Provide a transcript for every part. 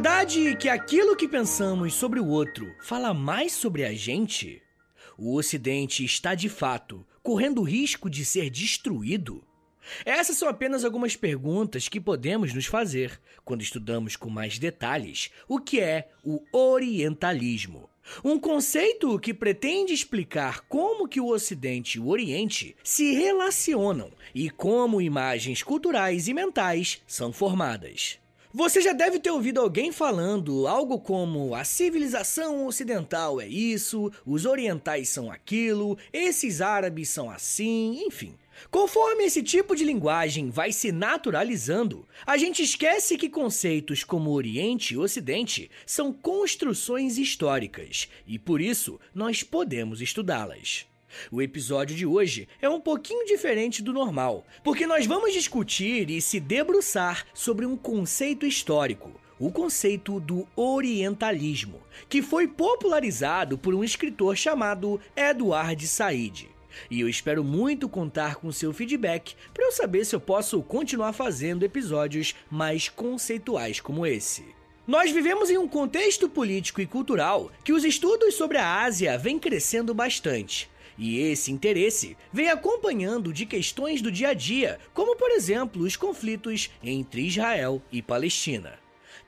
É verdade que aquilo que pensamos sobre o outro fala mais sobre a gente? O Ocidente está de fato correndo o risco de ser destruído? Essas são apenas algumas perguntas que podemos nos fazer quando estudamos com mais detalhes o que é o orientalismo. Um conceito que pretende explicar como que o Ocidente e o Oriente se relacionam e como imagens culturais e mentais são formadas. Você já deve ter ouvido alguém falando algo como a civilização ocidental é isso, os orientais são aquilo, esses árabes são assim, enfim. Conforme esse tipo de linguagem vai se naturalizando, a gente esquece que conceitos como Oriente e Ocidente são construções históricas e por isso nós podemos estudá-las. O episódio de hoje é um pouquinho diferente do normal, porque nós vamos discutir e se debruçar sobre um conceito histórico, o conceito do orientalismo, que foi popularizado por um escritor chamado Edward Said. E eu espero muito contar com seu feedback para eu saber se eu posso continuar fazendo episódios mais conceituais como esse. Nós vivemos em um contexto político e cultural que os estudos sobre a Ásia vêm crescendo bastante. E esse interesse vem acompanhando de questões do dia a dia, como por exemplo os conflitos entre Israel e Palestina.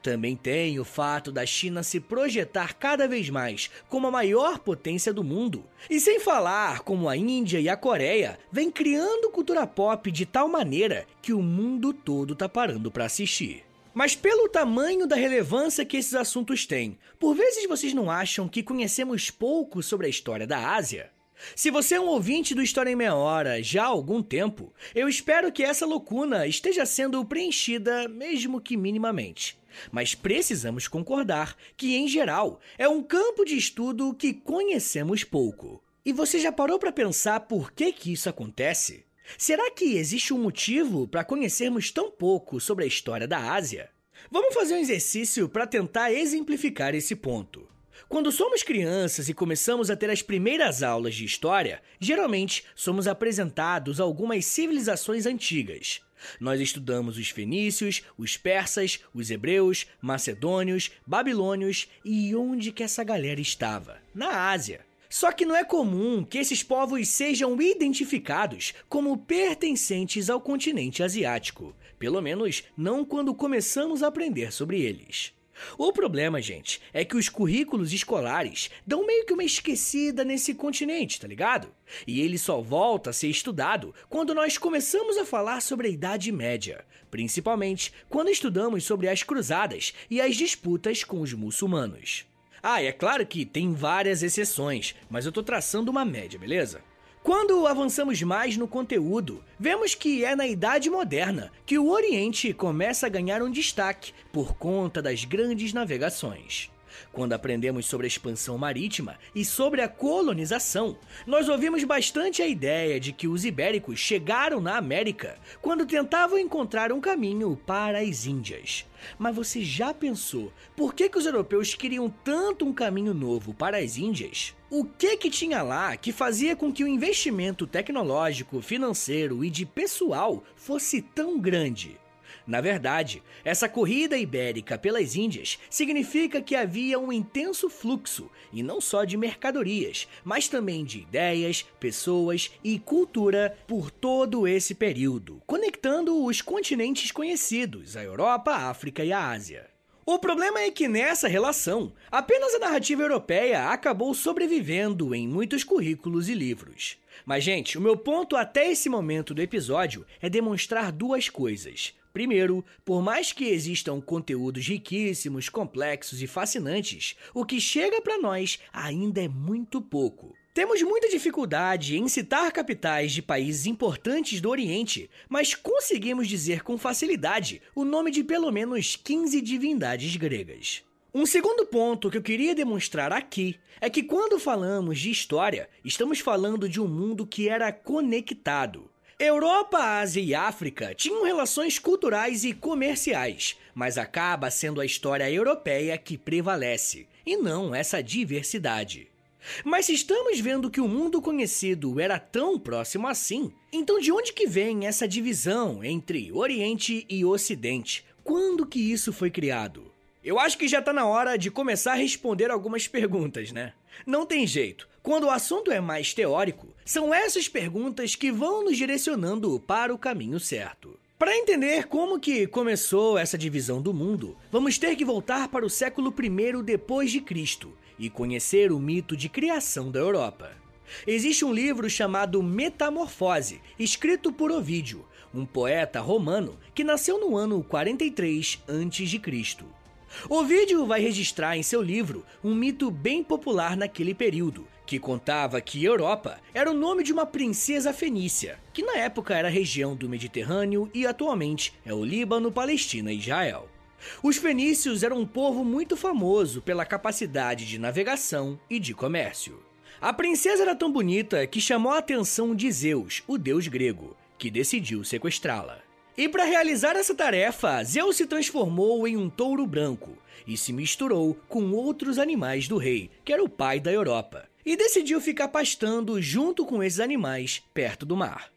Também tem o fato da China se projetar cada vez mais como a maior potência do mundo. E sem falar como a Índia e a Coreia vêm criando cultura pop de tal maneira que o mundo todo tá parando para assistir. Mas pelo tamanho da relevância que esses assuntos têm, por vezes vocês não acham que conhecemos pouco sobre a história da Ásia? Se você é um ouvinte do História em Meia Hora já há algum tempo, eu espero que essa lacuna esteja sendo preenchida, mesmo que minimamente. Mas precisamos concordar que, em geral, é um campo de estudo que conhecemos pouco. E você já parou para pensar por que, que isso acontece? Será que existe um motivo para conhecermos tão pouco sobre a história da Ásia? Vamos fazer um exercício para tentar exemplificar esse ponto. Quando somos crianças e começamos a ter as primeiras aulas de história, geralmente somos apresentados a algumas civilizações antigas. Nós estudamos os fenícios, os persas, os hebreus, macedônios, babilônios e onde que essa galera estava? Na Ásia. Só que não é comum que esses povos sejam identificados como pertencentes ao continente asiático, pelo menos não quando começamos a aprender sobre eles. O problema, gente, é que os currículos escolares dão meio que uma esquecida nesse continente, tá ligado? E ele só volta a ser estudado quando nós começamos a falar sobre a Idade Média, principalmente quando estudamos sobre as cruzadas e as disputas com os muçulmanos. Ah, é claro que tem várias exceções, mas eu tô traçando uma média, beleza? Quando avançamos mais no conteúdo, vemos que é na Idade Moderna que o Oriente começa a ganhar um destaque por conta das grandes navegações. Quando aprendemos sobre a expansão marítima e sobre a colonização, nós ouvimos bastante a ideia de que os ibéricos chegaram na América quando tentavam encontrar um caminho para as Índias. Mas você já pensou por que, que os europeus queriam tanto um caminho novo para as Índias? O que que tinha lá que fazia com que o investimento tecnológico, financeiro e de pessoal fosse tão grande? Na verdade, essa corrida ibérica pelas Índias significa que havia um intenso fluxo, e não só de mercadorias, mas também de ideias, pessoas e cultura por todo esse período, conectando os continentes conhecidos, a Europa, a África e a Ásia. O problema é que nessa relação, apenas a narrativa europeia acabou sobrevivendo em muitos currículos e livros. Mas, gente, o meu ponto até esse momento do episódio é demonstrar duas coisas. Primeiro, por mais que existam conteúdos riquíssimos, complexos e fascinantes, o que chega para nós ainda é muito pouco. Temos muita dificuldade em citar capitais de países importantes do Oriente, mas conseguimos dizer com facilidade o nome de pelo menos 15 divindades gregas. Um segundo ponto que eu queria demonstrar aqui é que quando falamos de história, estamos falando de um mundo que era conectado. Europa, Ásia e África tinham relações culturais e comerciais, mas acaba sendo a história europeia que prevalece, e não essa diversidade. Mas se estamos vendo que o mundo conhecido era tão próximo assim, então de onde que vem essa divisão entre Oriente e Ocidente? Quando que isso foi criado? Eu acho que já tá na hora de começar a responder algumas perguntas, né? Não tem jeito. Quando o assunto é mais teórico, são essas perguntas que vão nos direcionando para o caminho certo. Para entender como que começou essa divisão do mundo, vamos ter que voltar para o século I depois de Cristo e conhecer o mito de criação da Europa. Existe um livro chamado Metamorfose, escrito por Ovídio, um poeta romano que nasceu no ano 43 a.C. O vídeo vai registrar em seu livro um mito bem popular naquele período, que contava que Europa era o nome de uma princesa fenícia, que na época era região do Mediterrâneo e atualmente é o Líbano, Palestina e Israel. Os fenícios eram um povo muito famoso pela capacidade de navegação e de comércio. A princesa era tão bonita que chamou a atenção de Zeus, o deus grego, que decidiu sequestrá-la. E para realizar essa tarefa, Zeus se transformou em um touro branco e se misturou com outros animais do rei, que era o pai da Europa, e decidiu ficar pastando junto com esses animais perto do mar.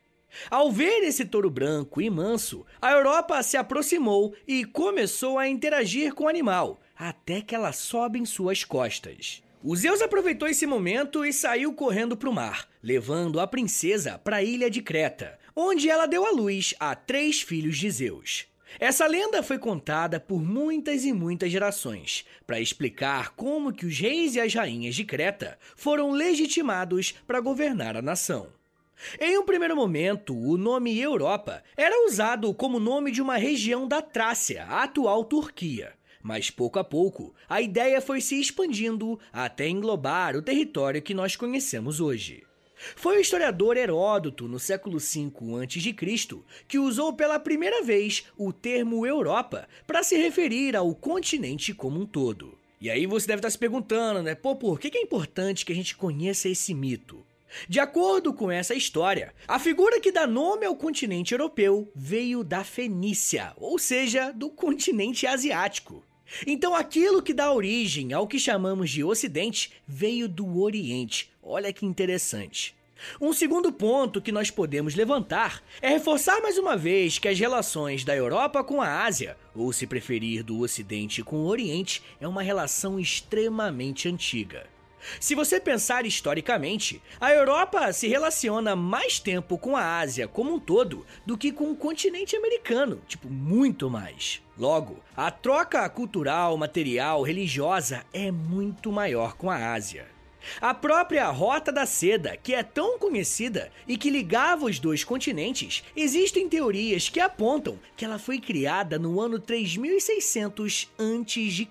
Ao ver esse touro branco e manso, a Europa se aproximou e começou a interagir com o animal, até que ela sobe em suas costas. O Zeus aproveitou esse momento e saiu correndo para o mar, levando a princesa para a ilha de Creta, onde ela deu à luz a três filhos de Zeus. Essa lenda foi contada por muitas e muitas gerações, para explicar como que os reis e as rainhas de Creta foram legitimados para governar a nação. Em um primeiro momento, o nome Europa era usado como nome de uma região da Trácia, a atual Turquia. Mas pouco a pouco, a ideia foi se expandindo até englobar o território que nós conhecemos hoje. Foi o historiador Heródoto, no século V a.C., que usou pela primeira vez o termo Europa para se referir ao continente como um todo. E aí você deve estar se perguntando, né? Pô, por que é importante que a gente conheça esse mito? De acordo com essa história, a figura que dá nome ao continente europeu veio da Fenícia, ou seja, do continente asiático. Então, aquilo que dá origem ao que chamamos de Ocidente veio do Oriente. Olha que interessante. Um segundo ponto que nós podemos levantar é reforçar mais uma vez que as relações da Europa com a Ásia, ou se preferir do Ocidente com o Oriente, é uma relação extremamente antiga. Se você pensar historicamente, a Europa se relaciona mais tempo com a Ásia como um todo do que com o continente americano, tipo, muito mais. Logo, a troca cultural, material, religiosa é muito maior com a Ásia. A própria Rota da Seda, que é tão conhecida e que ligava os dois continentes, existem teorias que apontam que ela foi criada no ano 3600 a.C.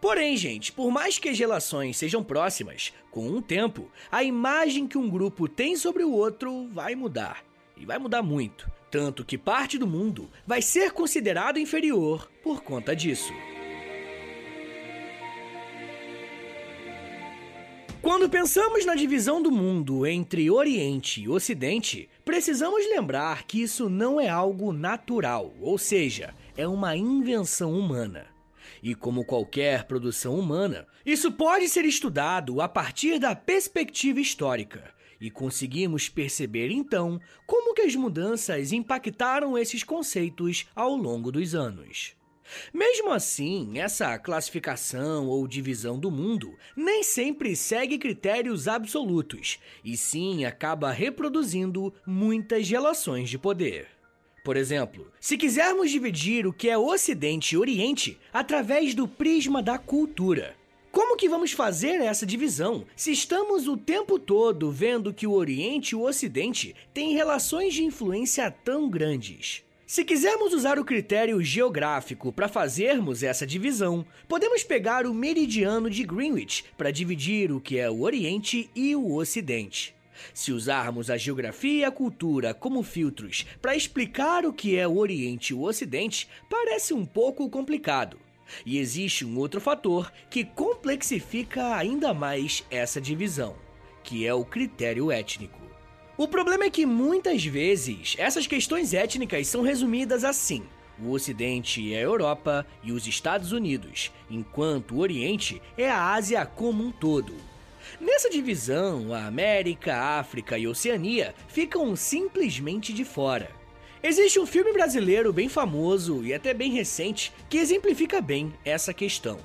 Porém, gente, por mais que as relações sejam próximas, com o tempo, a imagem que um grupo tem sobre o outro vai mudar. E vai mudar muito. Tanto que parte do mundo vai ser considerado inferior por conta disso. Quando pensamos na divisão do mundo entre Oriente e Ocidente, precisamos lembrar que isso não é algo natural, ou seja, é uma invenção humana. E como qualquer produção humana, isso pode ser estudado a partir da perspectiva histórica. E conseguimos perceber então como que as mudanças impactaram esses conceitos ao longo dos anos. Mesmo assim, essa classificação ou divisão do mundo nem sempre segue critérios absolutos, e sim acaba reproduzindo muitas relações de poder. Por exemplo, se quisermos dividir o que é Ocidente e Oriente através do prisma da cultura, como que vamos fazer essa divisão se estamos o tempo todo vendo que o Oriente e o Ocidente têm relações de influência tão grandes? Se quisermos usar o critério geográfico para fazermos essa divisão, podemos pegar o meridiano de Greenwich para dividir o que é o Oriente e o Ocidente. Se usarmos a geografia e a cultura como filtros para explicar o que é o Oriente e o Ocidente, parece um pouco complicado. E existe um outro fator que complexifica ainda mais essa divisão, que é o critério étnico. O problema é que muitas vezes essas questões étnicas são resumidas assim: o Ocidente é a Europa e os Estados Unidos, enquanto o Oriente é a Ásia como um todo. Nessa divisão, a América, a África e Oceania ficam simplesmente de fora. Existe um filme brasileiro bem famoso e até bem recente que exemplifica bem essa questão.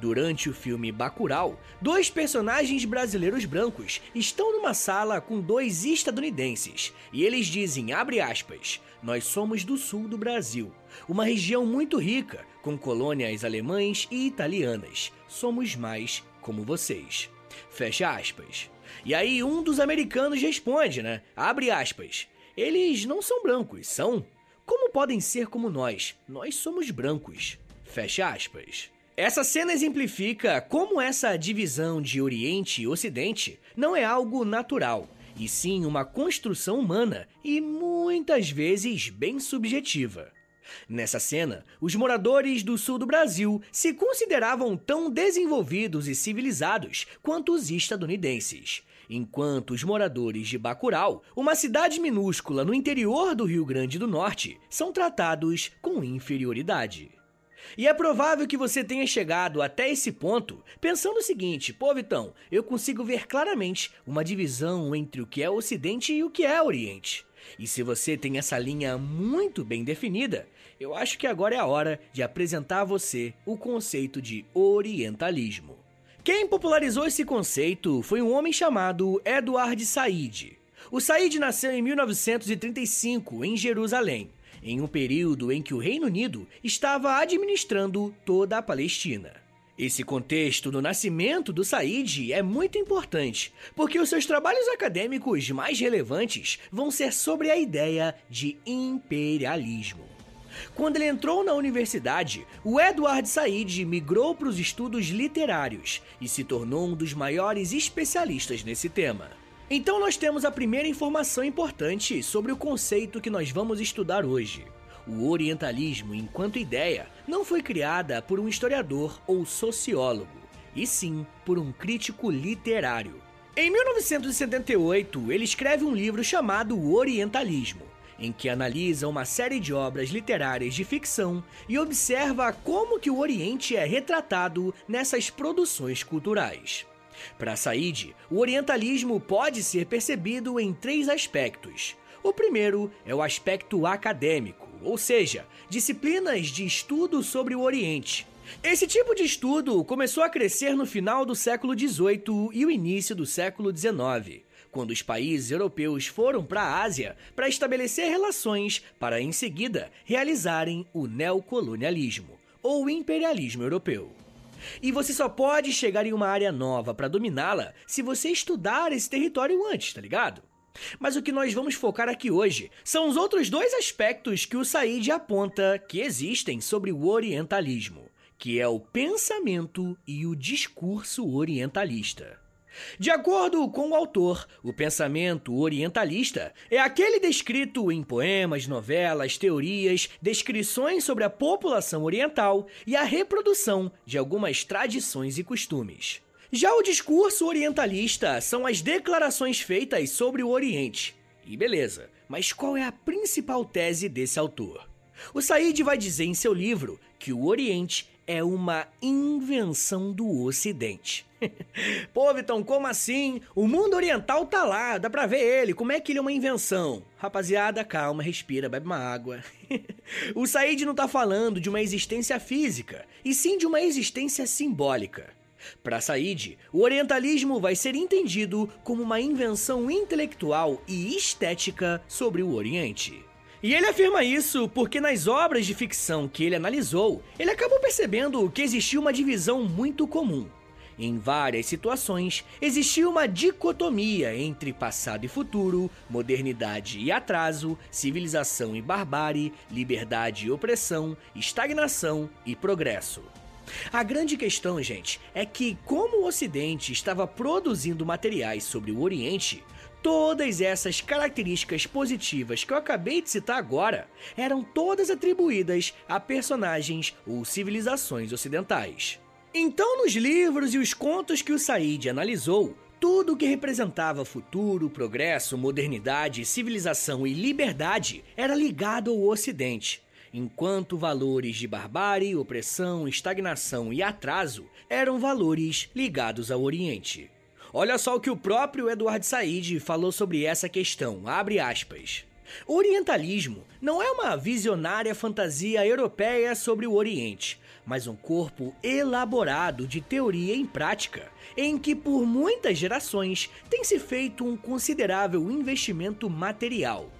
Durante o filme Bacurau, dois personagens brasileiros brancos estão numa sala com dois estadunidenses e eles dizem, aspas, nós somos do sul do Brasil, uma região muito rica, com colônias alemães e italianas. Somos mais como vocês. Fecha aspas. E aí um dos americanos responde, né? Abre aspas. Eles não são brancos, são? Como podem ser como nós? Nós somos brancos. Fecha aspas. Essa cena exemplifica como essa divisão de Oriente e Ocidente não é algo natural, e sim uma construção humana e muitas vezes bem subjetiva. Nessa cena, os moradores do sul do Brasil se consideravam tão desenvolvidos e civilizados quanto os estadunidenses, enquanto os moradores de Bacurau, uma cidade minúscula no interior do Rio Grande do Norte, são tratados com inferioridade. E é provável que você tenha chegado até esse ponto pensando o seguinte: pô, Vitão, eu consigo ver claramente uma divisão entre o que é Ocidente e o que é Oriente. E se você tem essa linha muito bem definida, eu acho que agora é a hora de apresentar a você o conceito de Orientalismo. Quem popularizou esse conceito foi um homem chamado Edward Said. O Said nasceu em 1935 em Jerusalém em um período em que o Reino Unido estava administrando toda a Palestina. Esse contexto do nascimento do Said é muito importante, porque os seus trabalhos acadêmicos mais relevantes vão ser sobre a ideia de imperialismo. Quando ele entrou na universidade, o Edward Said migrou para os estudos literários e se tornou um dos maiores especialistas nesse tema. Então nós temos a primeira informação importante sobre o conceito que nós vamos estudar hoje. O orientalismo, enquanto ideia, não foi criada por um historiador ou sociólogo, e sim por um crítico literário. Em 1978, ele escreve um livro chamado O Orientalismo, em que analisa uma série de obras literárias de ficção e observa como que o Oriente é retratado nessas produções culturais. Para Said, o orientalismo pode ser percebido em três aspectos. O primeiro é o aspecto acadêmico, ou seja, disciplinas de estudo sobre o Oriente. Esse tipo de estudo começou a crescer no final do século XVIII e o início do século XIX, quando os países europeus foram para a Ásia para estabelecer relações para, em seguida, realizarem o neocolonialismo, ou imperialismo europeu. E você só pode chegar em uma área nova para dominá-la se você estudar esse território antes, tá ligado? Mas o que nós vamos focar aqui hoje são os outros dois aspectos que o Said aponta que existem sobre o orientalismo, que é o pensamento e o discurso orientalista. De acordo com o autor, o pensamento orientalista é aquele descrito em poemas, novelas, teorias, descrições sobre a população oriental e a reprodução de algumas tradições e costumes. Já o discurso orientalista são as declarações feitas sobre o Oriente. E beleza, mas qual é a principal tese desse autor? O Said vai dizer em seu livro que o Oriente é uma invenção do Ocidente. Pô, Vitão, como assim? O mundo oriental tá lá, dá pra ver ele. Como é que ele é uma invenção? Rapaziada, calma, respira, bebe uma água. o Said não tá falando de uma existência física, e sim de uma existência simbólica. Para Said, o orientalismo vai ser entendido como uma invenção intelectual e estética sobre o Oriente. E ele afirma isso porque nas obras de ficção que ele analisou, ele acabou percebendo que existia uma divisão muito comum. Em várias situações, existia uma dicotomia entre passado e futuro, modernidade e atraso, civilização e barbárie, liberdade e opressão, estagnação e progresso. A grande questão, gente, é que, como o Ocidente estava produzindo materiais sobre o Oriente, Todas essas características positivas que eu acabei de citar agora eram todas atribuídas a personagens ou civilizações ocidentais. Então, nos livros e os contos que o Said analisou, tudo o que representava futuro, progresso, modernidade, civilização e liberdade era ligado ao Ocidente, enquanto valores de barbárie, opressão, estagnação e atraso eram valores ligados ao Oriente. Olha só o que o próprio Eduardo Said falou sobre essa questão, abre aspas. Orientalismo não é uma visionária fantasia europeia sobre o Oriente, mas um corpo elaborado de teoria em prática, em que por muitas gerações tem se feito um considerável investimento material.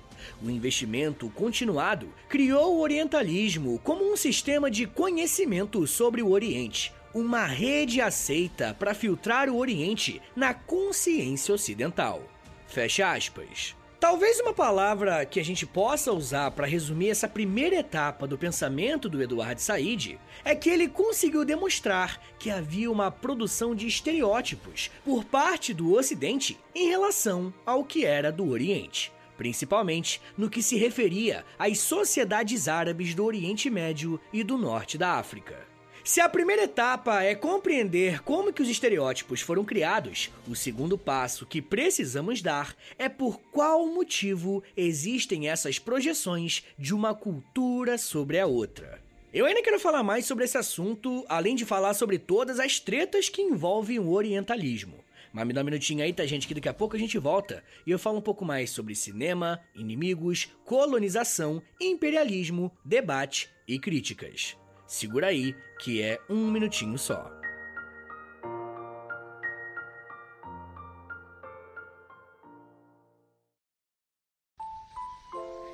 O investimento continuado criou o Orientalismo como um sistema de conhecimento sobre o Oriente, uma rede aceita para filtrar o Oriente na consciência ocidental. Fecha aspas. Talvez uma palavra que a gente possa usar para resumir essa primeira etapa do pensamento do Eduardo Said é que ele conseguiu demonstrar que havia uma produção de estereótipos por parte do Ocidente em relação ao que era do Oriente, principalmente no que se referia às sociedades árabes do Oriente Médio e do Norte da África. Se a primeira etapa é compreender como que os estereótipos foram criados, o segundo passo que precisamos dar é por qual motivo existem essas projeções de uma cultura sobre a outra. Eu ainda quero falar mais sobre esse assunto, além de falar sobre todas as tretas que envolvem o orientalismo. Mas me dá um minutinho aí, tá, gente? Que daqui a pouco a gente volta e eu falo um pouco mais sobre cinema, inimigos, colonização, imperialismo, debate e críticas. Segura aí, que é um minutinho só.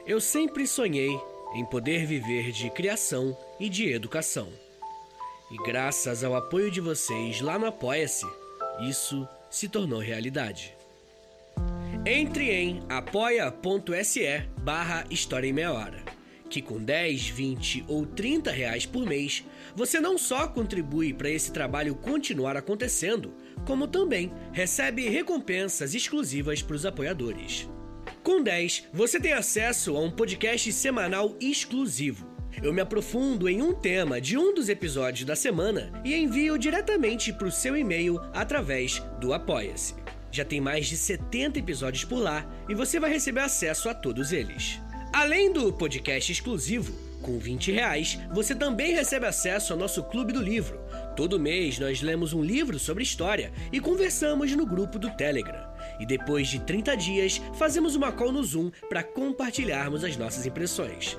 Eu sempre sonhei em poder viver de criação e de educação. E graças ao apoio de vocês lá no Apoia-se, isso se tornou realidade. Entre em apoia.se barra História em Meia Hora que com 10, 20 ou 30 reais por mês, você não só contribui para esse trabalho continuar acontecendo, como também recebe recompensas exclusivas para os apoiadores. Com 10, você tem acesso a um podcast semanal exclusivo. Eu me aprofundo em um tema de um dos episódios da semana e envio diretamente para o seu e-mail através do Apoia-se. Já tem mais de 70 episódios por lá e você vai receber acesso a todos eles. Além do podcast exclusivo, com 20 reais, você também recebe acesso ao nosso Clube do Livro. Todo mês nós lemos um livro sobre história e conversamos no grupo do Telegram. E depois de 30 dias, fazemos uma call no Zoom para compartilharmos as nossas impressões.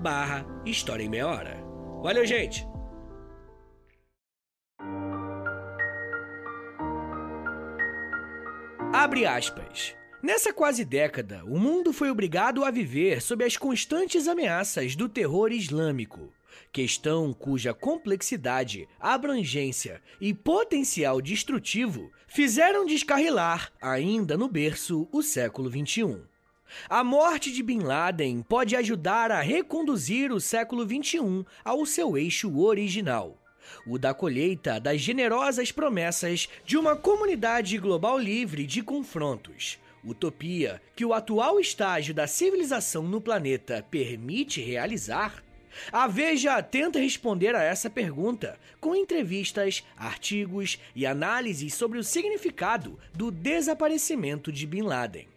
barra História em Meia Hora. Valeu, gente! Abre aspas. Nessa quase década, o mundo foi obrigado a viver sob as constantes ameaças do terror islâmico, questão cuja complexidade, abrangência e potencial destrutivo fizeram descarrilar, ainda no berço, o século XXI. A morte de Bin Laden pode ajudar a reconduzir o século XXI ao seu eixo original. O da colheita das generosas promessas de uma comunidade global livre de confrontos. Utopia que o atual estágio da civilização no planeta permite realizar? A Veja tenta responder a essa pergunta com entrevistas, artigos e análises sobre o significado do desaparecimento de Bin Laden.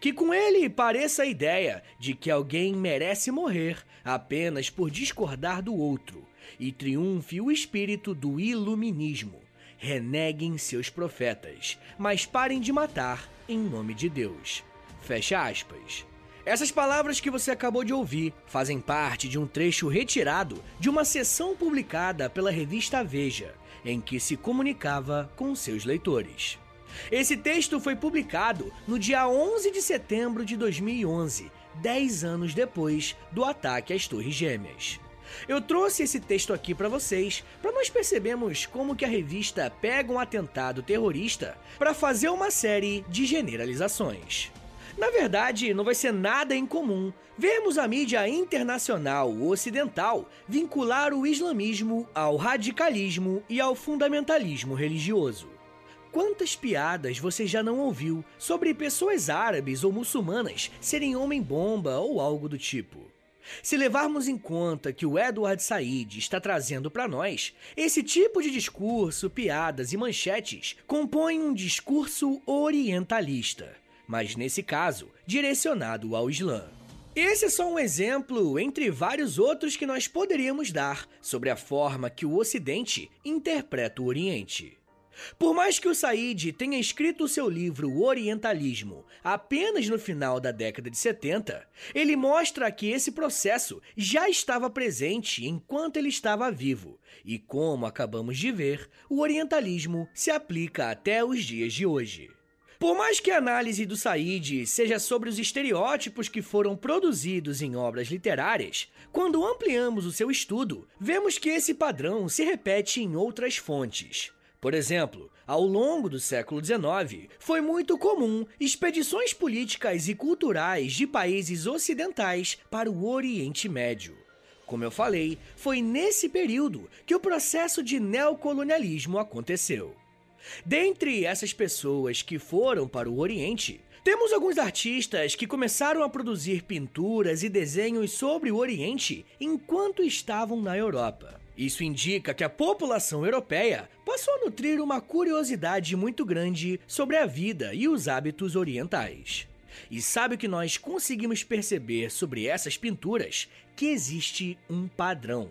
Que com ele pareça a ideia de que alguém merece morrer apenas por discordar do outro, e triunfe o espírito do iluminismo. Reneguem seus profetas, mas parem de matar em nome de Deus. Fecha aspas. Essas palavras que você acabou de ouvir fazem parte de um trecho retirado de uma sessão publicada pela revista Veja, em que se comunicava com seus leitores. Esse texto foi publicado no dia 11 de setembro de 2011, 10 anos depois do ataque às Torres Gêmeas. Eu trouxe esse texto aqui para vocês, para nós percebermos como que a revista pega um atentado terrorista para fazer uma série de generalizações. Na verdade, não vai ser nada incomum vermos a mídia internacional ocidental vincular o islamismo ao radicalismo e ao fundamentalismo religioso. Quantas piadas você já não ouviu sobre pessoas árabes ou muçulmanas serem homem-bomba ou algo do tipo? Se levarmos em conta que o Edward Said está trazendo para nós, esse tipo de discurso, piadas e manchetes compõem um discurso orientalista, mas nesse caso, direcionado ao Islã. Esse é só um exemplo entre vários outros que nós poderíamos dar sobre a forma que o Ocidente interpreta o Oriente. Por mais que o Said tenha escrito seu livro O Orientalismo apenas no final da década de 70, ele mostra que esse processo já estava presente enquanto ele estava vivo, e como acabamos de ver, o orientalismo se aplica até os dias de hoje. Por mais que a análise do Said seja sobre os estereótipos que foram produzidos em obras literárias, quando ampliamos o seu estudo, vemos que esse padrão se repete em outras fontes. Por exemplo, ao longo do século XIX, foi muito comum expedições políticas e culturais de países ocidentais para o Oriente Médio. Como eu falei, foi nesse período que o processo de neocolonialismo aconteceu. Dentre essas pessoas que foram para o Oriente, temos alguns artistas que começaram a produzir pinturas e desenhos sobre o Oriente enquanto estavam na Europa. Isso indica que a população europeia passou a nutrir uma curiosidade muito grande sobre a vida e os hábitos orientais. E sabe o que nós conseguimos perceber sobre essas pinturas? Que existe um padrão.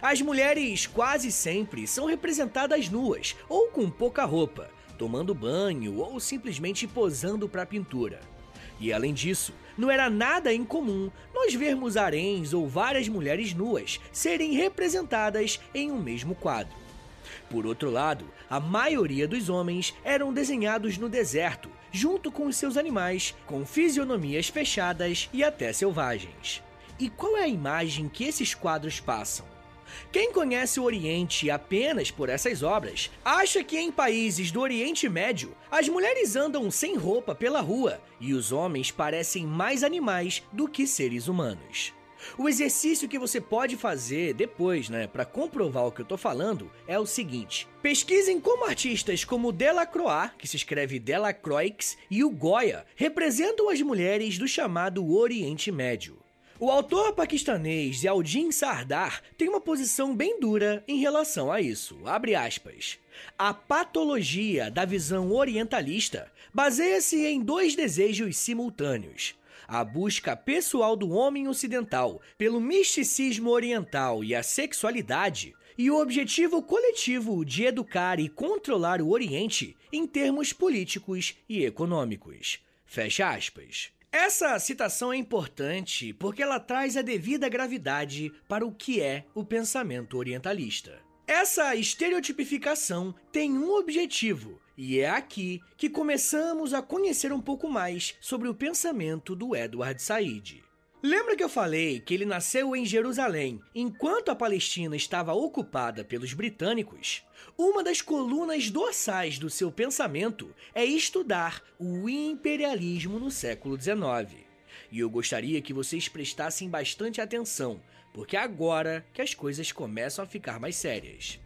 As mulheres quase sempre são representadas nuas ou com pouca roupa, tomando banho ou simplesmente posando para a pintura. E além disso, não era nada incomum nós vermos haréns ou várias mulheres nuas serem representadas em um mesmo quadro. Por outro lado, a maioria dos homens eram desenhados no deserto, junto com os seus animais, com fisionomias fechadas e até selvagens. E qual é a imagem que esses quadros passam? Quem conhece o Oriente apenas por essas obras, acha que em países do Oriente Médio, as mulheres andam sem roupa pela rua e os homens parecem mais animais do que seres humanos. O exercício que você pode fazer depois, né, para comprovar o que eu tô falando, é o seguinte: pesquisem como artistas como Delacroix, que se escreve Delacroix, e o Goya representam as mulheres do chamado Oriente Médio. O autor paquistanês Yaldin Sardar tem uma posição bem dura em relação a isso. Abre aspas. A patologia da visão orientalista baseia-se em dois desejos simultâneos. A busca pessoal do homem ocidental pelo misticismo oriental e a sexualidade, e o objetivo coletivo de educar e controlar o Oriente em termos políticos e econômicos. Fecha aspas. Essa citação é importante porque ela traz a devida gravidade para o que é o pensamento orientalista. Essa estereotipificação tem um objetivo, e é aqui que começamos a conhecer um pouco mais sobre o pensamento do Edward Said. Lembra que eu falei que ele nasceu em Jerusalém enquanto a Palestina estava ocupada pelos britânicos? Uma das colunas dorsais do seu pensamento é estudar o imperialismo no século XIX. E eu gostaria que vocês prestassem bastante atenção, porque é agora que as coisas começam a ficar mais sérias.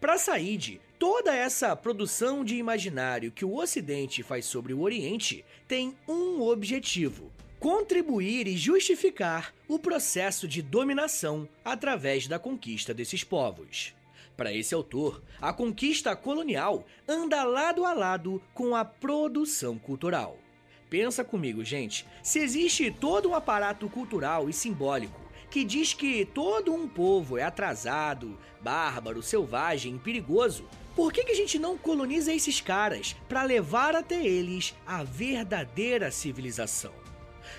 Para Said, toda essa produção de imaginário que o Ocidente faz sobre o Oriente tem um objetivo: contribuir e justificar o processo de dominação através da conquista desses povos. Para esse autor, a conquista colonial anda lado a lado com a produção cultural. Pensa comigo, gente, se existe todo um aparato cultural e simbólico que diz que todo um povo é atrasado, bárbaro, selvagem perigoso, por que, que a gente não coloniza esses caras para levar até eles a verdadeira civilização?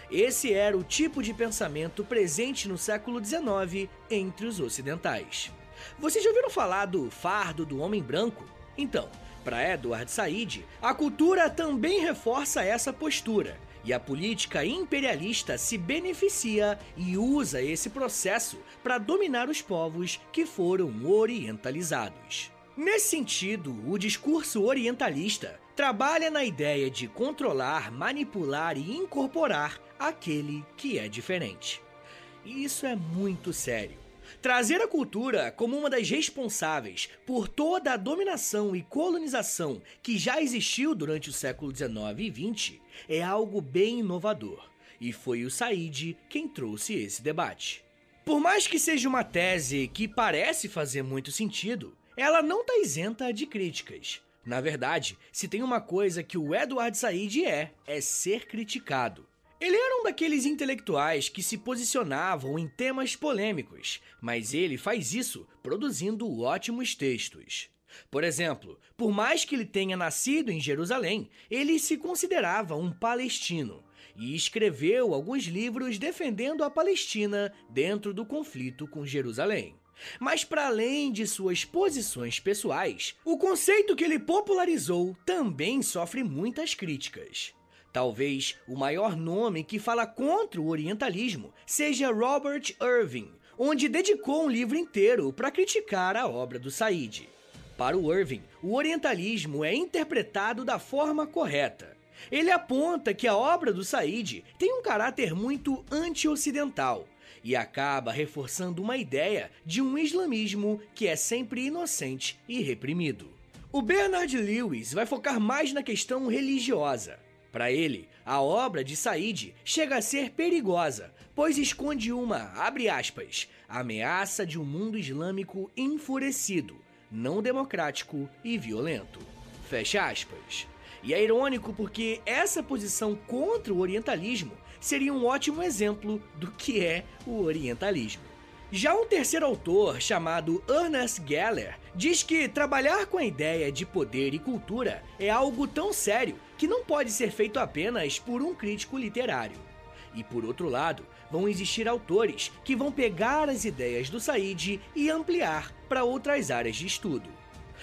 Esse era o tipo de pensamento presente no século XIX entre os ocidentais. Vocês já ouviram falar do fardo do homem branco? Então, para Edward Said, a cultura também reforça essa postura, e a política imperialista se beneficia e usa esse processo para dominar os povos que foram orientalizados. Nesse sentido, o discurso orientalista trabalha na ideia de controlar, manipular e incorporar aquele que é diferente. E isso é muito sério. Trazer a cultura como uma das responsáveis por toda a dominação e colonização que já existiu durante o século XIX e XX é algo bem inovador. E foi o Said quem trouxe esse debate. Por mais que seja uma tese que parece fazer muito sentido, ela não está isenta de críticas. Na verdade, se tem uma coisa que o Edward Said é, é ser criticado. Ele era um daqueles intelectuais que se posicionavam em temas polêmicos, mas ele faz isso produzindo ótimos textos. Por exemplo, por mais que ele tenha nascido em Jerusalém, ele se considerava um palestino e escreveu alguns livros defendendo a Palestina dentro do conflito com Jerusalém. Mas, para além de suas posições pessoais, o conceito que ele popularizou também sofre muitas críticas. Talvez o maior nome que fala contra o orientalismo seja Robert Irving, onde dedicou um livro inteiro para criticar a obra do Said. Para o Irving, o orientalismo é interpretado da forma correta. Ele aponta que a obra do Said tem um caráter muito anti-ocidental e acaba reforçando uma ideia de um islamismo que é sempre inocente e reprimido. O Bernard Lewis vai focar mais na questão religiosa. Para ele, a obra de Said chega a ser perigosa, pois esconde uma, abre aspas, ameaça de um mundo islâmico enfurecido, não democrático e violento. Fecha aspas. E é irônico porque essa posição contra o orientalismo seria um ótimo exemplo do que é o orientalismo. Já um terceiro autor, chamado Ernest Geller, diz que trabalhar com a ideia de poder e cultura é algo tão sério que não pode ser feito apenas por um crítico literário. E por outro lado, vão existir autores que vão pegar as ideias do Said e ampliar para outras áreas de estudo.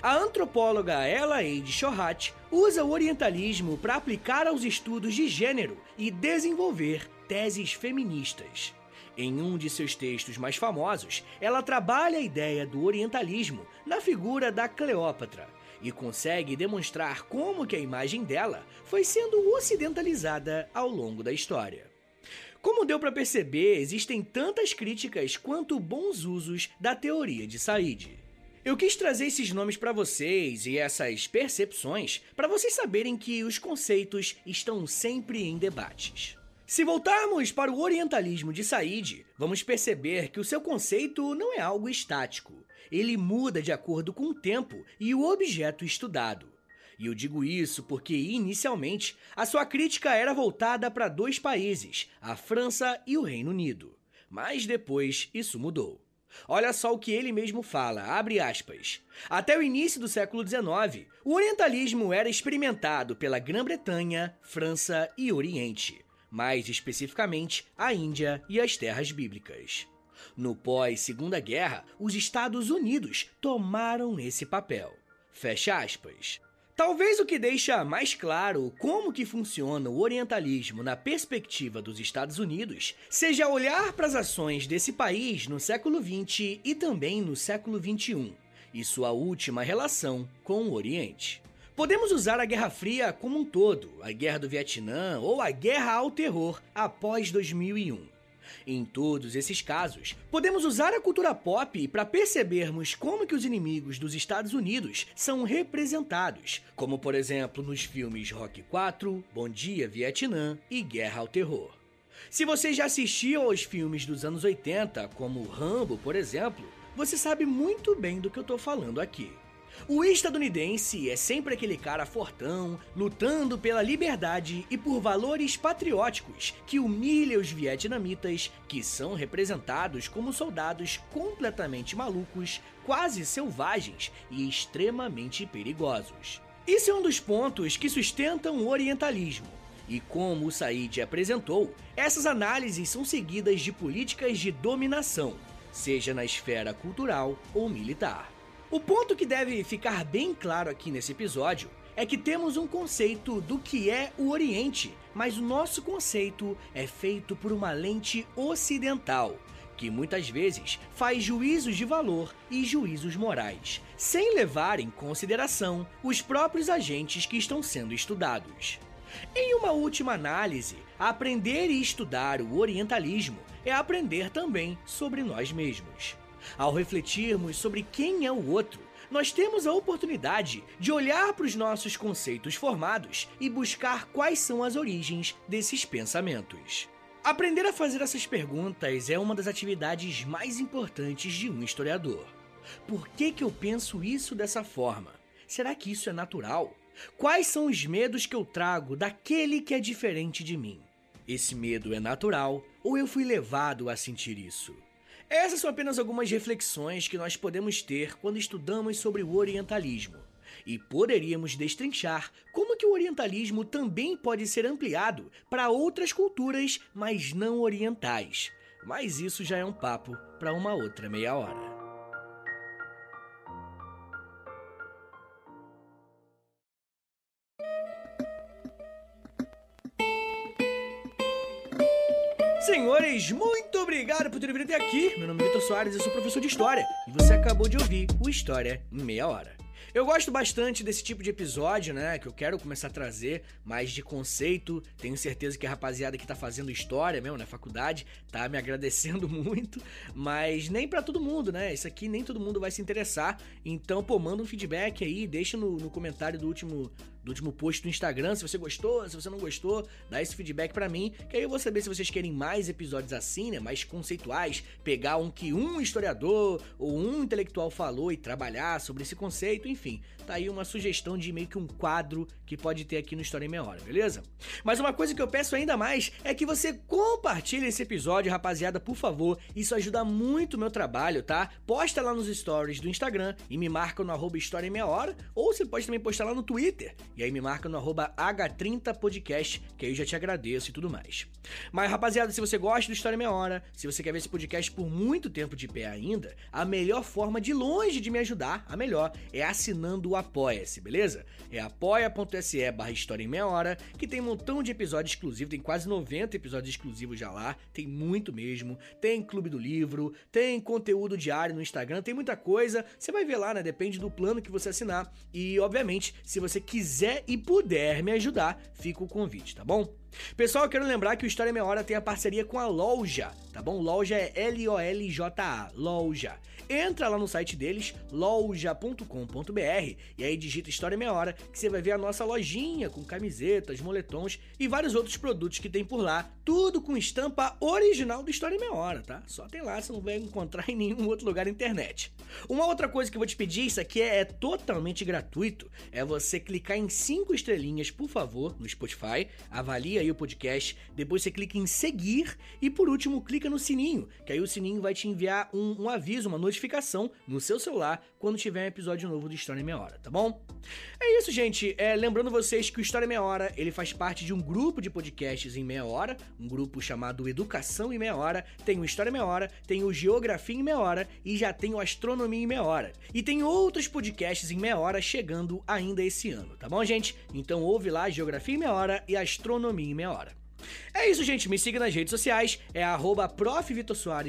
A antropóloga Ella Eide Shohat usa o orientalismo para aplicar aos estudos de gênero e desenvolver teses feministas. Em um de seus textos mais famosos, ela trabalha a ideia do orientalismo na figura da Cleópatra e consegue demonstrar como que a imagem dela foi sendo ocidentalizada ao longo da história. Como deu para perceber, existem tantas críticas quanto bons usos da teoria de Said. Eu quis trazer esses nomes para vocês e essas percepções para vocês saberem que os conceitos estão sempre em debates. Se voltarmos para o orientalismo de Said, vamos perceber que o seu conceito não é algo estático. Ele muda de acordo com o tempo e o objeto estudado. E eu digo isso porque, inicialmente, a sua crítica era voltada para dois países, a França e o Reino Unido. Mas depois isso mudou. Olha só o que ele mesmo fala, abre aspas. Até o início do século XIX, o orientalismo era experimentado pela Grã-Bretanha, França e Oriente, mais especificamente a Índia e as terras bíblicas. No pós-Segunda Guerra, os Estados Unidos tomaram esse papel. Fecha aspas. Talvez o que deixa mais claro como que funciona o orientalismo na perspectiva dos Estados Unidos seja olhar para as ações desse país no século XX e também no século XXI, e sua última relação com o Oriente. Podemos usar a Guerra Fria como um todo, a Guerra do Vietnã ou a Guerra ao Terror após 2001. Em todos esses casos, podemos usar a cultura pop para percebermos como que os inimigos dos Estados Unidos são representados, como por exemplo nos filmes Rock 4, Bom Dia Vietnã e Guerra ao Terror. Se você já assistiu aos filmes dos anos 80, como Rambo, por exemplo, você sabe muito bem do que eu estou falando aqui. O estadunidense é sempre aquele cara fortão, lutando pela liberdade e por valores patrióticos que humilha os vietnamitas, que são representados como soldados completamente malucos, quase selvagens e extremamente perigosos. Isso é um dos pontos que sustentam o orientalismo. E como o Said apresentou, essas análises são seguidas de políticas de dominação, seja na esfera cultural ou militar. O ponto que deve ficar bem claro aqui nesse episódio é que temos um conceito do que é o Oriente, mas o nosso conceito é feito por uma lente ocidental, que muitas vezes faz juízos de valor e juízos morais, sem levar em consideração os próprios agentes que estão sendo estudados. Em uma última análise, aprender e estudar o orientalismo é aprender também sobre nós mesmos. Ao refletirmos sobre quem é o outro, nós temos a oportunidade de olhar para os nossos conceitos formados e buscar quais são as origens desses pensamentos. Aprender a fazer essas perguntas é uma das atividades mais importantes de um historiador. Por que, que eu penso isso dessa forma? Será que isso é natural? Quais são os medos que eu trago daquele que é diferente de mim? Esse medo é natural ou eu fui levado a sentir isso? Essas são apenas algumas reflexões que nós podemos ter quando estudamos sobre o orientalismo. E poderíamos destrinchar como que o orientalismo também pode ser ampliado para outras culturas, mas não orientais. Mas isso já é um papo para uma outra meia hora. Senhores, muito obrigado por terem vindo até aqui. Meu nome é Vitor Soares, eu sou professor de História e você acabou de ouvir o História em Meia Hora. Eu gosto bastante desse tipo de episódio, né? Que eu quero começar a trazer mais de conceito. Tenho certeza que a rapaziada que tá fazendo história mesmo na faculdade tá me agradecendo muito. Mas nem para todo mundo, né? Isso aqui nem todo mundo vai se interessar. Então, pô, manda um feedback aí, deixa no, no comentário do último do último post do Instagram, se você gostou, se você não gostou, dá esse feedback para mim, que aí eu vou saber se vocês querem mais episódios assim, né, mais conceituais, pegar um que um historiador ou um intelectual falou e trabalhar sobre esse conceito, enfim. Tá aí uma sugestão de meio que um quadro que pode ter aqui no História em Meia Hora, beleza? Mas uma coisa que eu peço ainda mais é que você compartilhe esse episódio, rapaziada, por favor. Isso ajuda muito o meu trabalho, tá? Posta lá nos stories do Instagram e me marca no arroba História em Meia Hora, ou você pode também postar lá no Twitter e aí me marca no arroba H30podcast, que aí eu já te agradeço e tudo mais. Mas, rapaziada, se você gosta do História Meia Hora, se você quer ver esse podcast por muito tempo de pé ainda, a melhor forma de longe de me ajudar, a melhor, é assinando o Apoia-se, beleza? É apoia.se barra História em Meia Hora, que tem um montão de episódios exclusivos, tem quase 90 episódios exclusivos já lá, tem muito mesmo, tem Clube do Livro, tem conteúdo diário no Instagram, tem muita coisa, você vai ver lá, né? Depende do plano que você assinar. E, obviamente, se você quiser e puder me ajudar, fica o convite, tá bom? Pessoal, eu quero lembrar que o História Meia Hora tem a parceria com a Loja, tá bom? Loja é L-O-L-J-A, Loja. Entra lá no site deles, loja.com.br, e aí digita História Meia Hora, que você vai ver a nossa lojinha com camisetas, moletons e vários outros produtos que tem por lá, tudo com estampa original do História Meia Hora, tá? Só tem lá, você não vai encontrar em nenhum outro lugar na internet. Uma outra coisa que eu vou te pedir, isso aqui é, é totalmente gratuito, é você clicar em cinco estrelinhas, por favor, no Spotify, avalia aí o podcast, depois você clica em seguir e por último clica no sininho, que aí o sininho vai te enviar um, um aviso, uma notificação notificação no seu celular quando tiver um episódio novo do História em Meia Hora, tá bom? É isso, gente. É, lembrando vocês que o História em Meia Hora ele faz parte de um grupo de podcasts em meia hora, um grupo chamado Educação em Meia Hora. Tem o História em Meia Hora, tem o Geografia em Meia Hora e já tem o Astronomia em Meia Hora. E tem outros podcasts em meia hora chegando ainda esse ano, tá bom, gente? Então ouve lá Geografia em Meia Hora e Astronomia em Meia Hora. É isso, gente. Me siga nas redes sociais. É arroba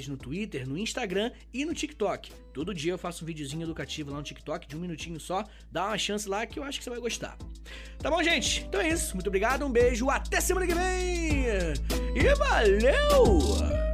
no Twitter, no Instagram e no TikTok. Todo dia eu faço um videozinho educativo lá no TikTok, de um minutinho só. Dá uma chance lá que eu acho que você vai gostar. Tá bom, gente? Então é isso. Muito obrigado, um beijo, até semana que vem! E valeu!